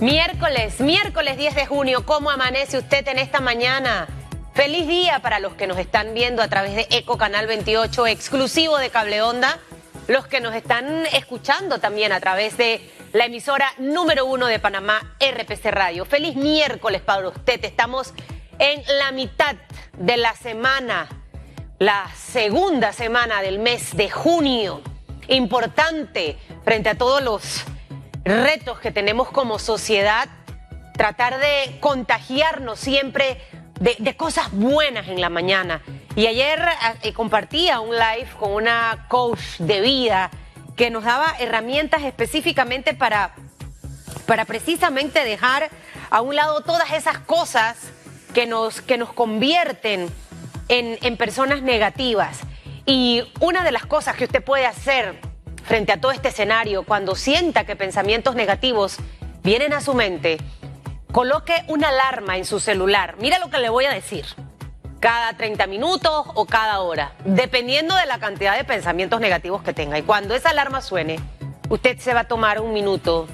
Miércoles, miércoles 10 de junio, ¿cómo amanece usted en esta mañana? Feliz día para los que nos están viendo a través de Eco Canal 28, exclusivo de Cable Onda, los que nos están escuchando también a través de la emisora número uno de Panamá, RPC Radio. Feliz miércoles para usted, estamos en la mitad de la semana, la segunda semana del mes de junio. Importante frente a todos los retos que tenemos como sociedad, tratar de contagiarnos siempre de, cosas buenas en la mañana. Y ayer eh, compartía un live con una coach de vida que nos daba herramientas específicamente para, para precisamente dejar a un lado todas esas cosas que nos, que nos convierten en, en personas negativas. Y una de las cosas que usted puede hacer frente a todo este escenario, cuando sienta que pensamientos negativos vienen a su mente, coloque una alarma en su celular. Mira lo que le voy a decir. Cada 30 minutos o cada hora, dependiendo de la cantidad de pensamientos negativos que tenga. Y cuando esa alarma suene, usted se va a tomar un minuto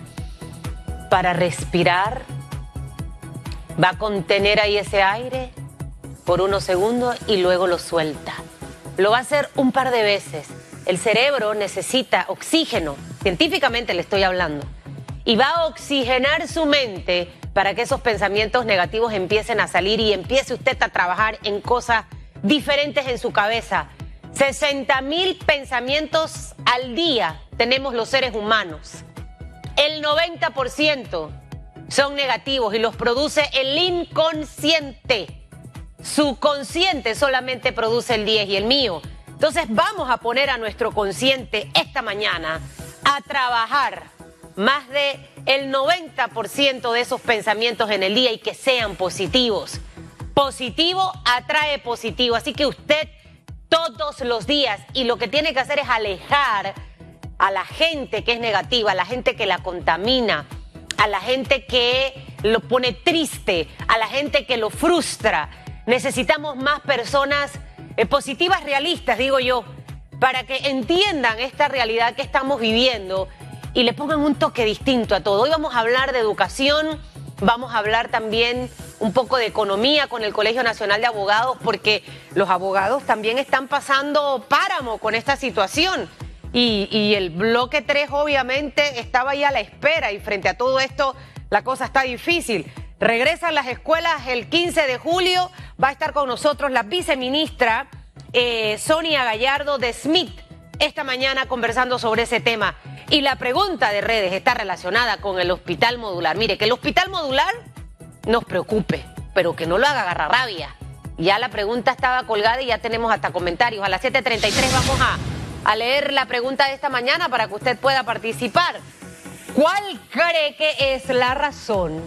para respirar, va a contener ahí ese aire por unos segundos y luego lo suelta. Lo va a hacer un par de veces el cerebro necesita oxígeno, científicamente le estoy hablando, y va a oxigenar su mente para que esos pensamientos negativos empiecen a salir y empiece usted a trabajar en cosas diferentes en su cabeza. 60 mil pensamientos al día tenemos los seres humanos. El 90% son negativos y los produce el inconsciente. Su consciente solamente produce el 10 y el mío entonces vamos a poner a nuestro consciente esta mañana a trabajar más de el 90% de esos pensamientos en el día y que sean positivos. Positivo atrae positivo, así que usted todos los días y lo que tiene que hacer es alejar a la gente que es negativa, a la gente que la contamina, a la gente que lo pone triste, a la gente que lo frustra. Necesitamos más personas eh, positivas realistas, digo yo, para que entiendan esta realidad que estamos viviendo y le pongan un toque distinto a todo. Hoy vamos a hablar de educación, vamos a hablar también un poco de economía con el Colegio Nacional de Abogados, porque los abogados también están pasando páramo con esta situación. Y, y, el bloque 3 obviamente estaba ahí a la espera y frente a todo esto la cosa está difícil. Regresan las escuelas el 15 de julio. Va a estar con nosotros la viceministra eh, Sonia Gallardo de Smith esta mañana conversando sobre ese tema. Y la pregunta de redes está relacionada con el hospital modular. Mire, que el hospital modular nos preocupe, pero que no lo haga agarrar rabia. Ya la pregunta estaba colgada y ya tenemos hasta comentarios. A las 7.33 vamos a, a leer la pregunta de esta mañana para que usted pueda participar. ¿Cuál cree que es la razón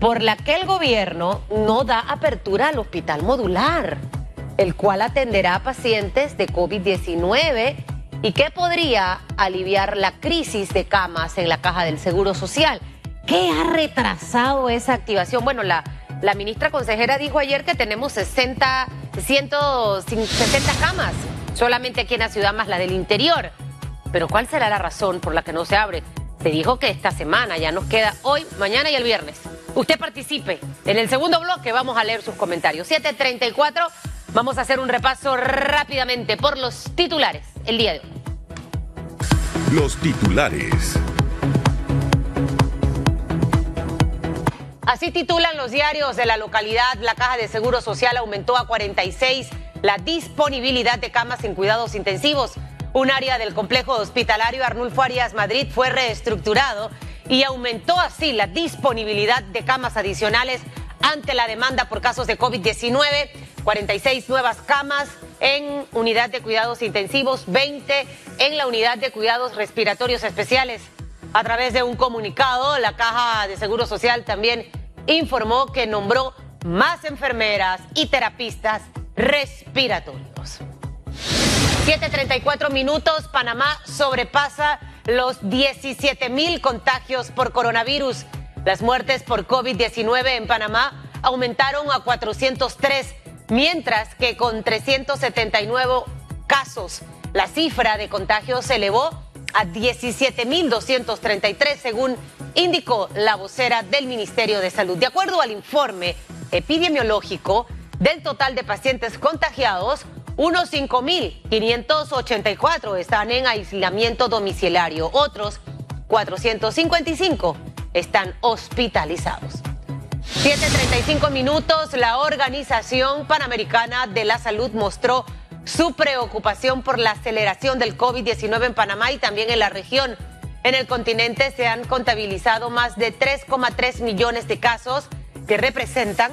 por la que el gobierno no da apertura al hospital modular, el cual atenderá a pacientes de COVID-19 y que podría aliviar la crisis de camas en la caja del Seguro Social. ¿Qué ha retrasado esa activación? Bueno, la, la ministra consejera dijo ayer que tenemos 60, 160 camas solamente aquí en la ciudad más la del interior. Pero ¿cuál será la razón por la que no se abre? Se dijo que esta semana ya nos queda hoy, mañana y el viernes usted participe. En el segundo bloque vamos a leer sus comentarios. 734, vamos a hacer un repaso rápidamente por los titulares el día de hoy. Los titulares. Así titulan los diarios de la localidad. La caja de seguro social aumentó a 46 la disponibilidad de camas en cuidados intensivos. Un área del complejo hospitalario Arnulfo Arias Madrid fue reestructurado y aumentó así la disponibilidad de camas adicionales ante la demanda por casos de COVID-19, 46 nuevas camas en unidad de cuidados intensivos, 20 en la unidad de cuidados respiratorios especiales. A través de un comunicado, la Caja de Seguro Social también informó que nombró más enfermeras y terapistas respiratorios. 7.34 minutos, Panamá sobrepasa los 17 mil contagios por coronavirus. Las muertes por COVID-19 en Panamá aumentaron a 403, mientras que con 379 casos, la cifra de contagios se elevó a 17.233 según indicó la vocera del Ministerio de Salud. De acuerdo al informe epidemiológico, del total de pacientes contagiados, unos 5.584 están en aislamiento domiciliario, otros 455 están hospitalizados. 7.35 minutos, la Organización Panamericana de la Salud mostró su preocupación por la aceleración del COVID-19 en Panamá y también en la región. En el continente se han contabilizado más de 3,3 millones de casos que representan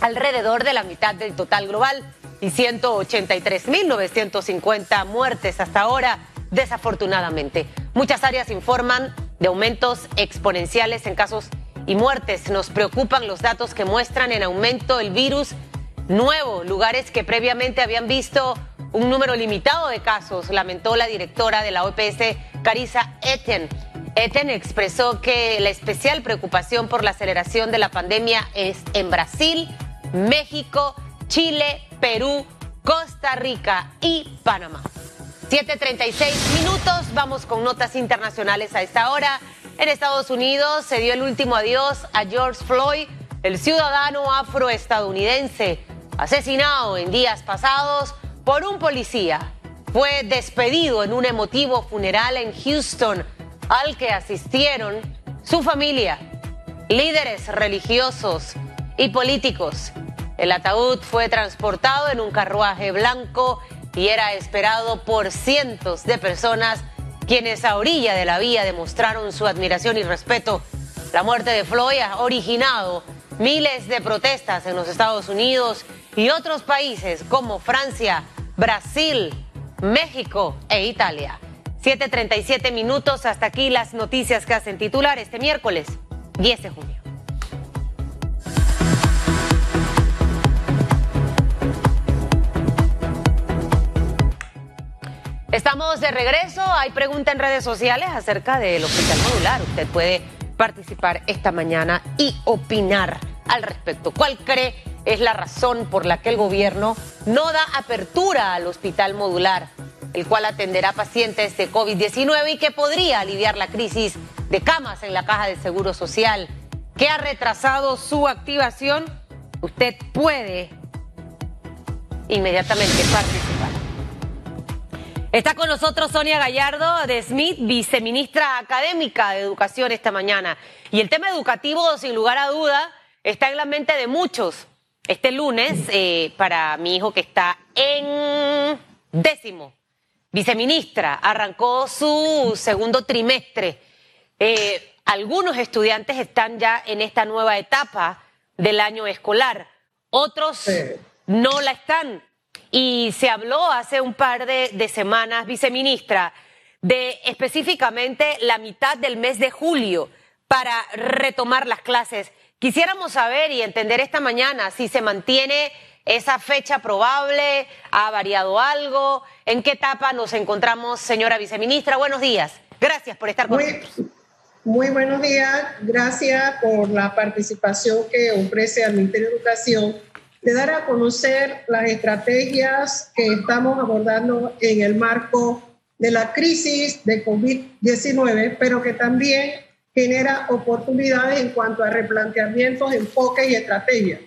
alrededor de la mitad del total global y 183.950 muertes hasta ahora, desafortunadamente. Muchas áreas informan de aumentos exponenciales en casos y muertes. Nos preocupan los datos que muestran en aumento el virus nuevo, lugares que previamente habían visto un número limitado de casos, lamentó la directora de la OPS, Carisa Eten. Eten expresó que la especial preocupación por la aceleración de la pandemia es en Brasil, México, Chile, Perú, Costa Rica y Panamá. 7.36 minutos, vamos con notas internacionales a esta hora. En Estados Unidos se dio el último adiós a George Floyd, el ciudadano afroestadounidense asesinado en días pasados por un policía. Fue despedido en un emotivo funeral en Houston al que asistieron su familia, líderes religiosos y políticos. El ataúd fue transportado en un carruaje blanco y era esperado por cientos de personas quienes a orilla de la vía demostraron su admiración y respeto. La muerte de Floyd ha originado miles de protestas en los Estados Unidos y otros países como Francia, Brasil, México e Italia. 7.37 minutos, hasta aquí las noticias que hacen titular este miércoles 10 de junio. Estamos de regreso. Hay pregunta en redes sociales acerca del hospital modular. Usted puede participar esta mañana y opinar al respecto. ¿Cuál cree es la razón por la que el gobierno no da apertura al hospital modular, el cual atenderá pacientes de COVID-19 y que podría aliviar la crisis de camas en la caja de seguro social? ¿Qué ha retrasado su activación? Usted puede inmediatamente participar. Está con nosotros Sonia Gallardo de Smith, viceministra académica de Educación esta mañana. Y el tema educativo, sin lugar a duda, está en la mente de muchos. Este lunes, eh, para mi hijo que está en décimo, viceministra, arrancó su segundo trimestre. Eh, algunos estudiantes están ya en esta nueva etapa del año escolar, otros no la están. Y se habló hace un par de, semanas, viceministra, de específicamente la mitad del mes de julio para retomar las clases. Quisiéramos saber y entender esta mañana si se mantiene esa fecha probable, ha variado algo, en qué etapa nos encontramos, señora viceministra. Buenos días. Gracias por estar con nosotros. Muy buenos días. Gracias por la participación que ofrece al Ministerio de Educación de dar a conocer las estrategias que estamos abordando en el marco de la crisis de COVID-19, pero que también genera oportunidades en cuanto a replanteamientos, enfoques y estrategias.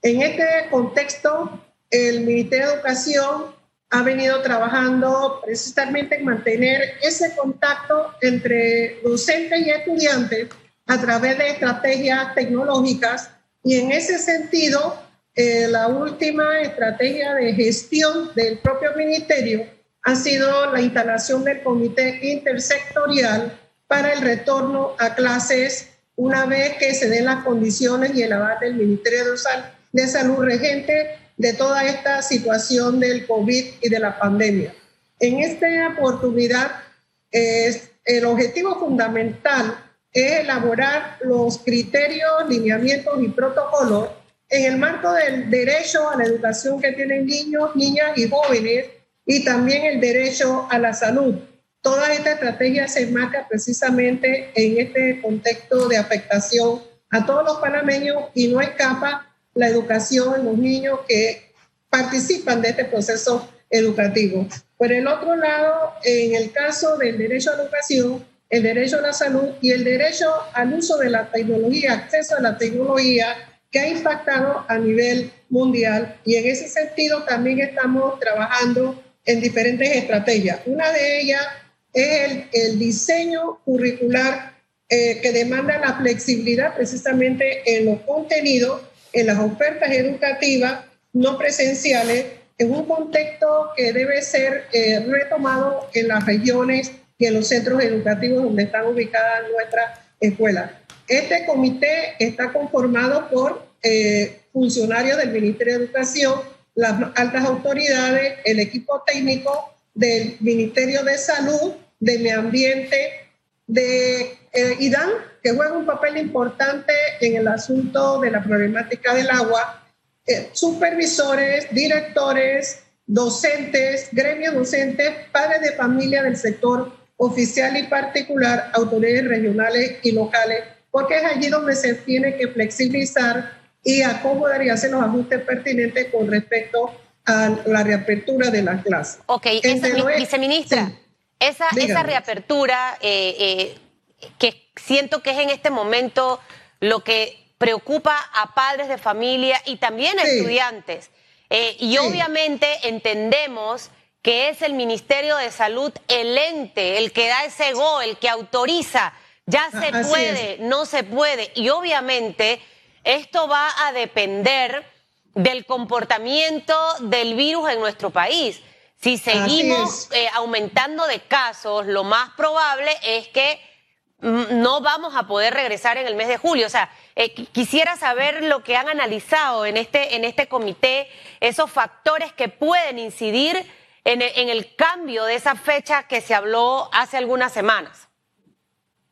En este contexto, el Ministerio de Educación ha venido trabajando precisamente en mantener ese contacto entre docentes y estudiantes a través de estrategias tecnológicas y en ese sentido eh, la última estrategia de gestión del propio ministerio ha sido la instalación del comité intersectorial para el retorno a clases una vez que se den las condiciones y el avance del Ministerio de Salud regente de toda esta situación del COVID y de la pandemia. En esta oportunidad, es, el objetivo fundamental es elaborar los criterios, lineamientos y protocolos en el marco del derecho a la educación que tienen niños, niñas y jóvenes y también el derecho a la salud. Toda esta estrategia se enmarca precisamente en este contexto de afectación a todos los panameños y no escapa la educación los niños que participan de este proceso educativo. Por el otro lado, en el caso del derecho a la educación, el derecho a la salud y el derecho al uso de la tecnología, acceso a la tecnología que ha impactado a nivel mundial. Y en ese sentido también estamos trabajando en diferentes estrategias. Una de ellas es el, diseño curricular eh, que demanda la flexibilidad precisamente en los contenidos, en las ofertas educativas no presenciales, en un contexto que debe ser eh, retomado en las regiones y en los centros educativos donde están ubicadas nuestras escuelas. Este comité está conformado por eh, funcionarios del Ministerio de Educación, las altas autoridades, el equipo técnico del Ministerio de Salud, de Medio Ambiente, de eh, IDAN, que juega un papel importante en el asunto de la problemática del agua, eh, supervisores, directores, docentes, gremios docentes, padres de familia del sector oficial y particular, autoridades regionales y locales, porque es allí donde se tiene que flexibilizar y acomodar y hacer los ajustes pertinentes con respecto a la reapertura de las clases. Ok, viceministra, esa, esa reapertura eh, eh, que siento que es en este momento lo que preocupa a padres de familia y también a estudiantes. Eh, y obviamente entendemos que es el Ministerio de Salud el ente, el que da ese go, el que autoriza, ya se puede, no se puede. Y obviamente esto va a depender del comportamiento del virus en nuestro país. Si seguimos eh, aumentando de casos, lo más probable es que mm, no vamos a poder regresar en el mes de julio. O sea, eh, quisiera saber lo que han analizado en este, en este comité, esos factores que pueden incidir en el, en el cambio de esa fecha que se habló hace algunas semanas.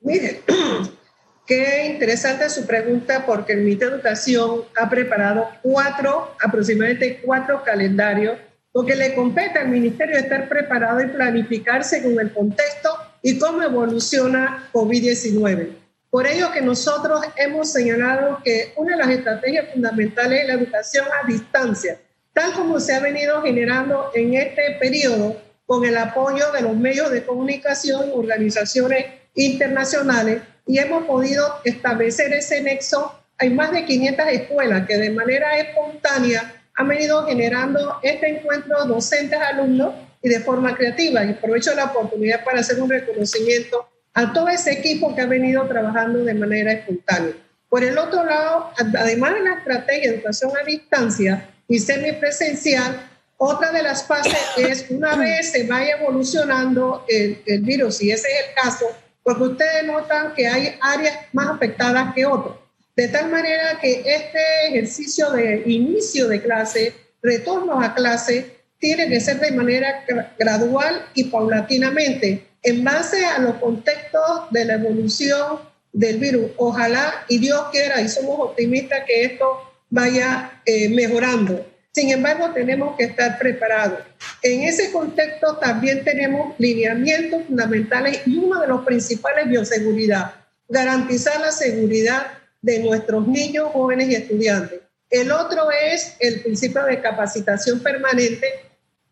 Mire, qué interesante su pregunta porque el Ministerio de Educación ha preparado cuatro, aproximadamente cuatro calendarios porque le compete al ministerio estar preparado y planificar según el contexto y cómo evoluciona COVID-19. Por ello que nosotros hemos señalado que una de las estrategias fundamentales es la educación a distancia, tal como se ha venido generando en este periodo con el apoyo de los medios de comunicación, organizaciones internacionales, y hemos podido establecer ese nexo. Hay más de 500 escuelas que de manera espontánea han venido generando este encuentro docentes-alumnos y de forma creativa. Y aprovecho la oportunidad para hacer un reconocimiento a todo ese equipo que ha venido trabajando de manera espontánea. Por el otro lado, además de la estrategia de educación a distancia y semipresencial, otra de las fases es una vez se vaya evolucionando el, el virus, y ese es el caso, porque ustedes notan que hay áreas más afectadas que otras. De tal manera que este ejercicio de inicio de clase, retorno a clase, tiene que ser de manera gradual y paulatinamente, en base a los contextos de la evolución del virus. Ojalá y Dios quiera, y somos optimistas que esto vaya eh, mejorando. Sin embargo, tenemos que estar preparados. En ese contexto también tenemos lineamientos fundamentales y uno de los principales, bioseguridad. Garantizar la seguridad de nuestros niños, jóvenes y estudiantes. El otro es el principio de capacitación permanente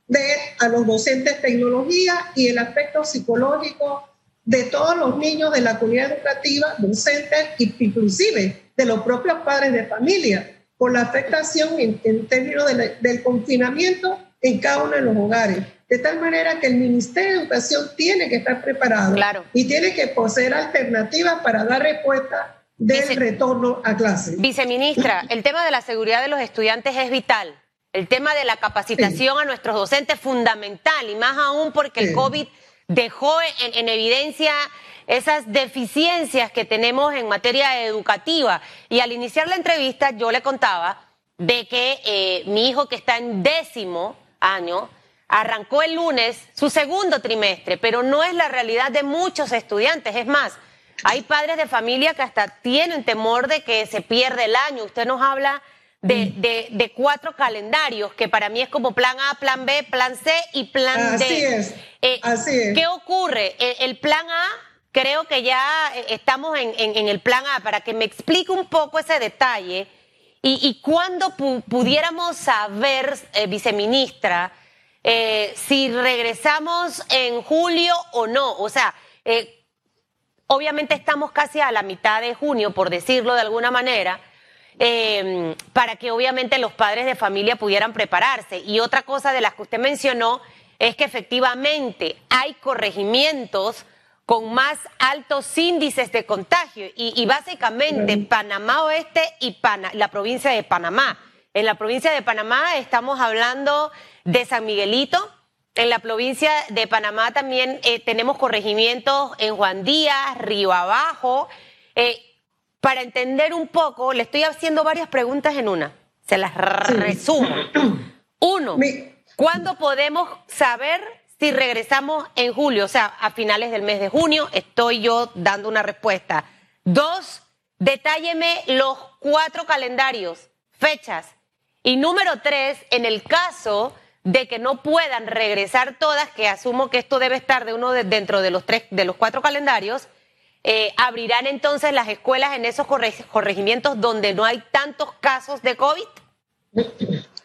de a los docentes tecnología y el aspecto psicológico de todos los niños de la comunidad educativa, docentes inclusive de los propios padres de familia, por la afectación en, términos del confinamiento en cada uno de los hogares. De tal manera que el Ministerio de Educación tiene que estar preparado y tiene que poseer alternativas para dar respuesta del retorno a clase. Viceministra, el tema de la seguridad de los estudiantes es vital. El tema de la capacitación a nuestros docentes es fundamental y más aún porque el COVID dejó en, evidencia esas deficiencias que tenemos en materia educativa. Y al iniciar la entrevista yo le contaba de que eh, mi hijo que está en décimo año arrancó el lunes su segundo trimestre, pero no es la realidad de muchos estudiantes. Es más, hay padres de familia que hasta tienen temor de que se pierda el año. Usted nos habla de, de, cuatro calendarios, que para mí es como plan A, plan B, plan C y plan D. Así es. Eh, así es. ¿Qué ocurre? El, plan A, creo que ya eh, estamos en, el plan A, para que me explique un poco ese detalle. ¿Y, y cuándo pudiéramos saber, eh, viceministra, si regresamos en julio o no? O sea, obviamente estamos casi a la mitad de junio, por decirlo de alguna manera, eh, para que obviamente los padres de familia pudieran prepararse. Y otra cosa de las que usted mencionó es que efectivamente hay corregimientos con más altos índices de contagio y, básicamente Panamá Oeste y la provincia de Panamá. En la provincia de Panamá estamos hablando de San Miguelito. En la provincia de Panamá también eh, tenemos corregimientos en Juan Díaz, Río Abajo. Eh, para entender un poco, le estoy haciendo varias preguntas en una. Se las resumo. Uno, ¿cuándo podemos saber si regresamos en julio? O sea, a finales del mes de junio, estoy yo dando una respuesta. Dos, detálleme los cuatro calendarios, fechas. Y número tres, en el caso de que no puedan regresar todas, que asumo que esto debe estar de uno dentro de los tres, de los cuatro calendarios, eh, abrirán entonces las escuelas en esos corregimientos donde no hay tantos casos de COVID?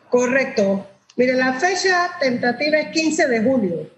Correcto. Mire, la fecha tentativa es 15 de julio.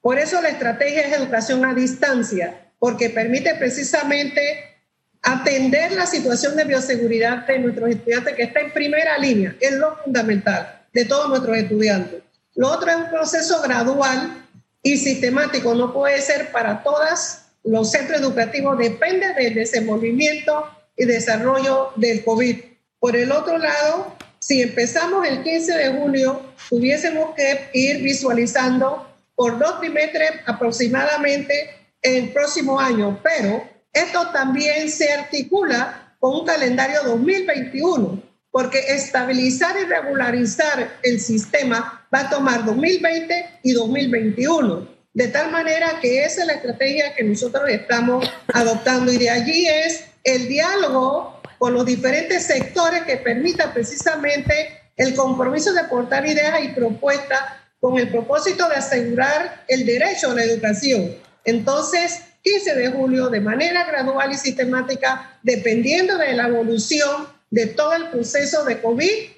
Por eso la estrategia es educación a distancia, porque permite precisamente atender la situación de bioseguridad de nuestros estudiantes, que está en primera línea, es lo fundamental de todos nuestros estudiantes. Lo otro es un proceso gradual y sistemático, no puede ser para todas los centros educativos dependen del desenvolvimiento y desarrollo del COVID. Por el otro lado, si empezamos el 15 de julio, tuviésemos que ir visualizando por dos trimestres aproximadamente el próximo año, pero esto también se articula con un calendario 2021, porque estabilizar y regularizar el sistema va a tomar 2020 y 2021. De tal manera que esa es la estrategia que nosotros estamos adoptando y de allí es el diálogo con los diferentes sectores que permita precisamente el compromiso de aportar ideas y propuestas con el propósito de asegurar el derecho a la educación. Entonces, 15 de julio, de manera gradual y sistemática, dependiendo de la evolución de todo el proceso de COVID,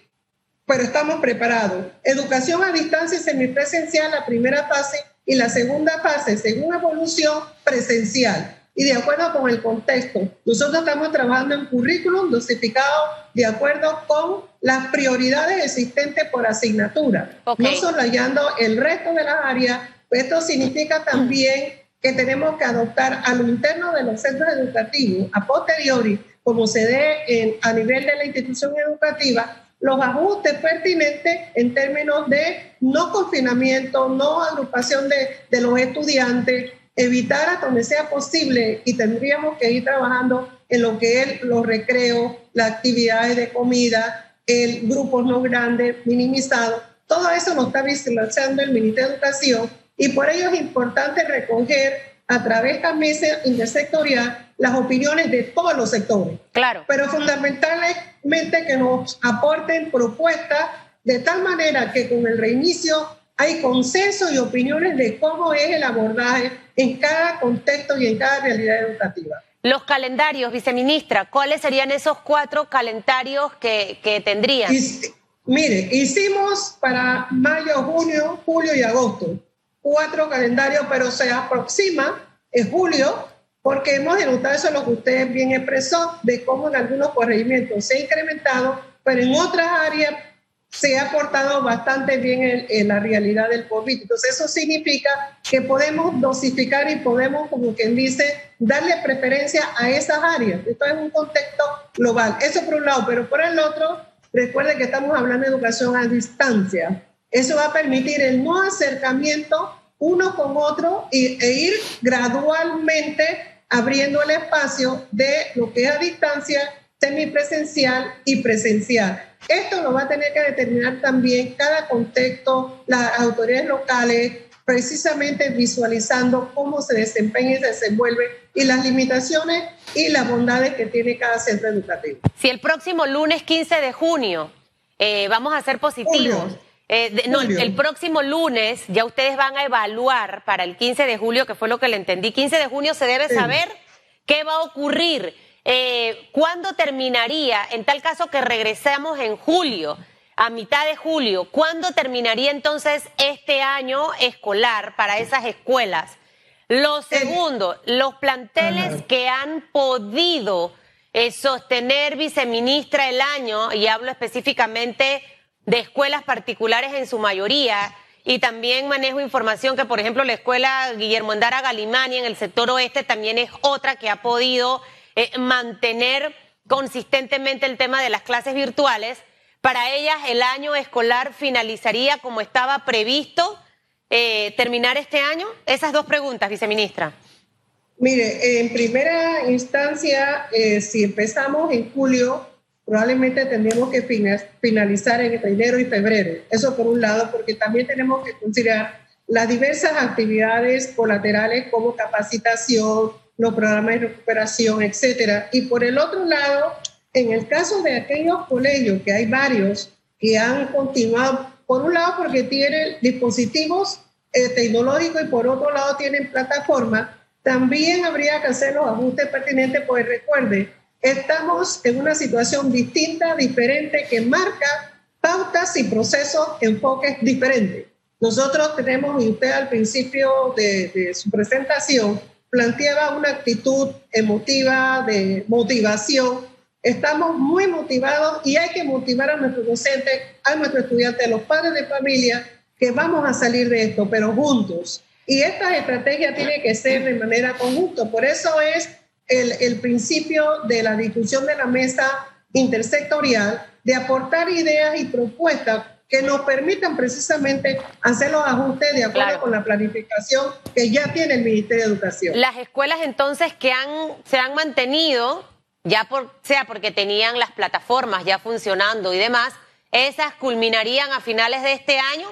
pero estamos preparados. Educación a distancia y semipresencial, la primera fase, y la segunda fase, según evolución, presencial. Y de acuerdo con el contexto, nosotros estamos trabajando en currículum dosificado de acuerdo con las prioridades existentes por asignatura, no solayando el resto de las áreas. Esto significa también que tenemos que adoptar a lo interno de los centros educativos, a posteriori, como se dé a nivel de la institución educativa, los ajustes pertinentes en términos de no confinamiento, no agrupación de, de los estudiantes, evitar hasta donde sea posible y tendríamos que ir trabajando en lo que es los recreos, las actividades de comida, el grupos no grandes, minimizados. Todo eso nos está visualizando el Ministerio de Educación y por ello es importante recoger a través de esta mesa intersectorial las opiniones de todos los sectores. Claro. Pero fundamentalmente que nos aporten propuestas de tal manera que con el reinicio hay consenso y opiniones de cómo es el abordaje en cada contexto y en cada realidad educativa. Los calendarios, viceministra, ¿cuáles serían esos cuatro calendarios que, que tendrían? mire, hicimos para mayo, junio, julio y agosto cuatro calendarios, pero se aproxima en julio porque hemos denotado eso lo que usted bien expresó, de cómo en algunos corregimientos se ha incrementado, pero en otras áreas se ha portado bastante bien en, la realidad del COVID. Entonces eso significa que podemos dosificar y podemos, como quien dice, darle preferencia a esas áreas. Esto es un contexto global. Eso por un lado, pero por el otro, recuerde que estamos hablando de educación a distancia. Eso va a permitir el no acercamiento uno con otro e ir gradualmente abriendo el espacio de lo que es a distancia, semipresencial y presencial. Esto lo va a tener que determinar también cada contexto, las autoridades locales, precisamente visualizando cómo se desempeña y se desenvuelve y las limitaciones y las bondades que tiene cada centro educativo. Si el próximo lunes 15 de junio eh, vamos a ser positivos. Eh, no, el, próximo lunes ya ustedes van a evaluar para el 15 de julio, que fue lo que le entendí. 15 de junio se debe saber qué va a ocurrir, eh, cuándo terminaría, en tal caso que regresemos en julio, a mitad de julio, ¿cuándo terminaría entonces este año escolar para esas escuelas? Lo segundo, los planteles que han podido eh, sostener, viceministra, el año, y hablo específicamente de escuelas particulares en su mayoría, y también manejo información que, por ejemplo, la escuela Guillermo Andara Galimani en el sector oeste también es otra que ha podido eh, mantener consistentemente el tema de las clases virtuales. Para ellas el año escolar finalizaría como estaba previsto eh, terminar este año. Esas dos preguntas, viceministra. Mire, en primera instancia, eh, si empezamos en julio, probablemente tendríamos que finalizar en enero y febrero. Eso por un lado, porque también tenemos que considerar las diversas actividades colaterales como capacitación, los programas de recuperación, etcétera. Y por el otro lado, en el caso de aquellos colegios, que hay varios que han continuado, por un lado porque tienen dispositivos eh, tecnológicos y por otro lado tienen plataformas, también habría que hacer los ajustes pertinentes, pues recuerde, Estamos en una situación distinta, diferente, que marca pautas y procesos, enfoques diferentes. Nosotros tenemos, y usted al principio de, su presentación planteaba una actitud emotiva, de motivación. Estamos muy motivados y hay que motivar a nuestros docentes, a nuestros estudiantes, a los padres de familia, que vamos a salir de esto, pero juntos. Y esta estrategia tiene que ser de manera conjunta. Por eso es el, principio de la discusión de la mesa intersectorial de aportar ideas y propuestas que nos permitan precisamente hacer los ajustes de acuerdo con la planificación que ya tiene el Ministerio de Educación. Las escuelas entonces que han, se han mantenido, ya por, sea porque tenían las plataformas ya funcionando y demás, esas culminarían a finales de este año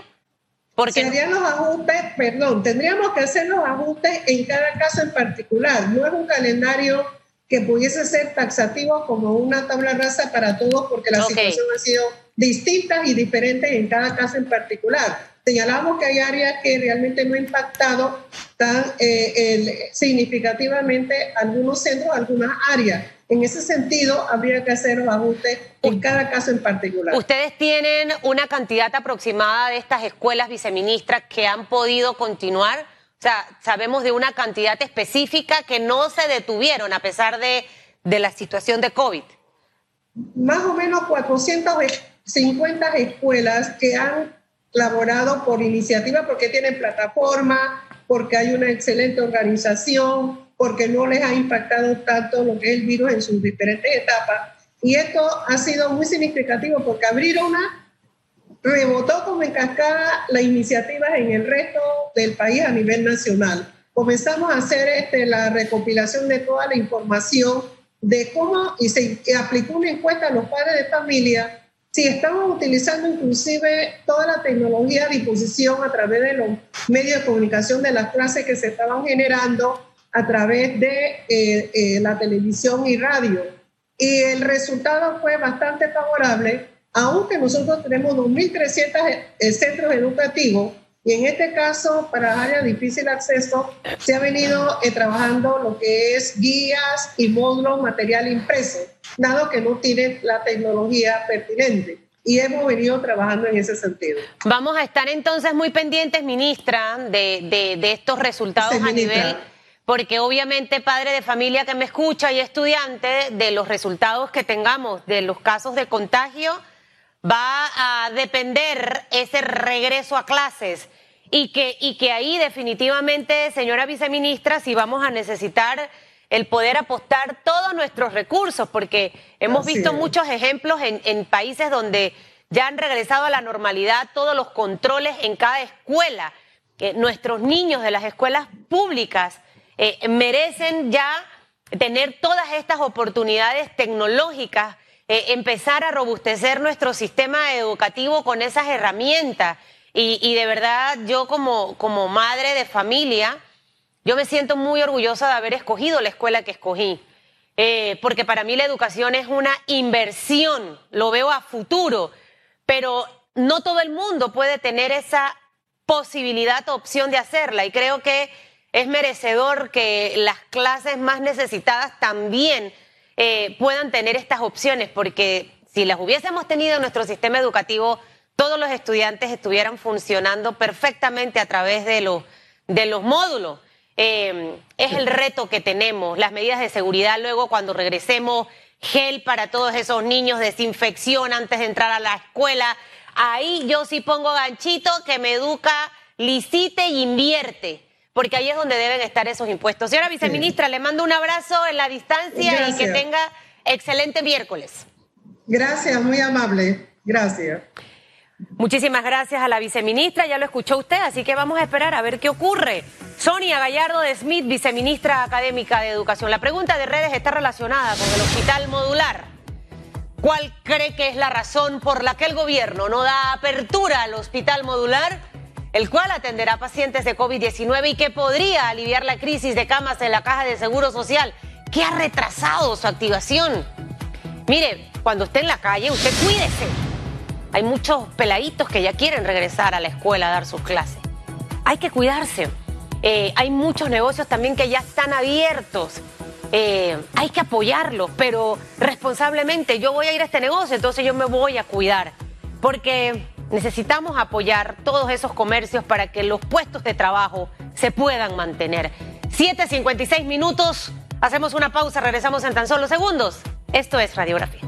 porque Serían los ajustes, perdón, tendríamos que hacer los ajustes en cada caso en particular. No es un calendario que pudiese ser taxativo como una tabla rasa para todos, porque la situación ha sido distinta y diferente en cada caso en particular. Señalamos que hay áreas que realmente no han impactado tan eh, significativamente algunos centros, algunas áreas. En ese sentido, habría que hacer los ajustes en cada caso en particular. ¿Ustedes tienen una cantidad aproximada de estas escuelas viceministras que han podido continuar? Sea, sabemos de una cantidad específica que no se detuvieron a pesar de, de la situación de COVID. Más o menos 450 escuelas que han laborado por iniciativa porque tienen plataforma, porque hay una excelente organización, porque no les ha impactado tanto lo que es el virus en sus diferentes etapas. Y esto ha sido muy significativo porque abrir una rebotó como en cascada las iniciativas en el resto del país a nivel nacional. Comenzamos a hacer este, la recopilación de toda la información de cómo, y se aplicó una encuesta a los padres de familia, si estaban utilizando inclusive toda la tecnología a disposición a través de los medios de comunicación de las clases que se estaban generando a través de eh, eh, la televisión y radio. Y el resultado fue bastante favorable, aunque nosotros tenemos 2.300 eh, centros educativos y en este caso, para áreas de difícil acceso, se ha venido trabajando lo que es guías y módulos material impreso, dado que no tienen la tecnología pertinente y hemos venido trabajando en ese sentido. Vamos a estar entonces muy pendientes, ministra, de, de, estos resultados a nivel porque obviamente padre de familia que me escucha y estudiante, de los resultados que tengamos de los casos de contagio, va a depender ese regreso a clases y que, y que ahí definitivamente, señora viceministra, si vamos a necesitar el poder apostar todos nuestros recursos, porque hemos visto muchos ejemplos en, países donde ya han regresado a la normalidad todos los controles en cada escuela. nuestros niños de las escuelas públicas eh, merecen ya tener todas estas oportunidades tecnológicas, eh, empezar a robustecer nuestro sistema educativo con esas herramientas. Y, de verdad, yo como, como madre de familia, yo me siento muy orgullosa de haber escogido la escuela que escogí. Eh, porque para mí la educación es una inversión, lo veo a futuro, pero no todo el mundo puede tener esa posibilidad o opción de hacerla. Y creo que es merecedor que las clases más necesitadas también eh, puedan tener estas opciones, porque si las hubiésemos tenido en nuestro sistema educativo, todos los estudiantes estuvieran funcionando perfectamente a través de los, de los módulos. eh, es el reto que tenemos, las medidas de seguridad luego cuando regresemos, gel para todos esos niños, desinfección antes de entrar a la escuela. Ahí yo sí pongo ganchito que me educa, licite y invierte porque ahí es donde deben estar esos impuestos. Señora viceministra, le mando un abrazo en la distancia y que tenga excelente miércoles. Gracias, muy amable. Gracias. Muchísimas gracias a la viceministra, ya lo escuchó usted, así que vamos a esperar a ver qué ocurre. Sonia Gallardo de Smith, viceministra académica de Educación. La pregunta de redes está relacionada con el hospital modular. ¿Cuál cree que es la razón por la que el gobierno no da apertura al hospital modular? El cual atenderá pacientes de COVID-19 y que podría aliviar la crisis de camas en la caja de seguro social, que ha retrasado su activación. Mire, cuando esté en la calle, usted cuídese. Hay muchos peladitos que ya quieren regresar a la escuela a dar sus clases. Hay que cuidarse. Eh, hay muchos negocios también que ya están abiertos. Eh, hay que apoyarlos, pero responsablemente. Yo voy a ir a este negocio, entonces yo me voy a cuidar. Porque Necesitamos apoyar todos esos comercios para que los puestos de trabajo se puedan mantener. 7.56 minutos, hacemos una pausa, regresamos en tan solo segundos. Esto es Radiografía.